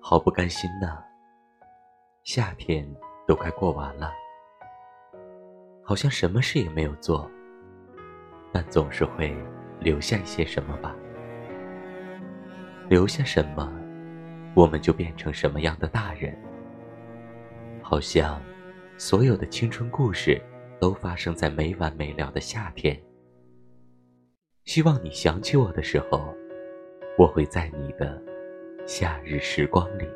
好不甘心呐，夏天都快过完了，好像什么事也没有做，但总是会留下一些什么吧。留下什么，我们就变成什么样的大人。好像所有的青春故事都发生在没完没了的夏天。希望你想起我的时候，我会在你的。夏日时光里。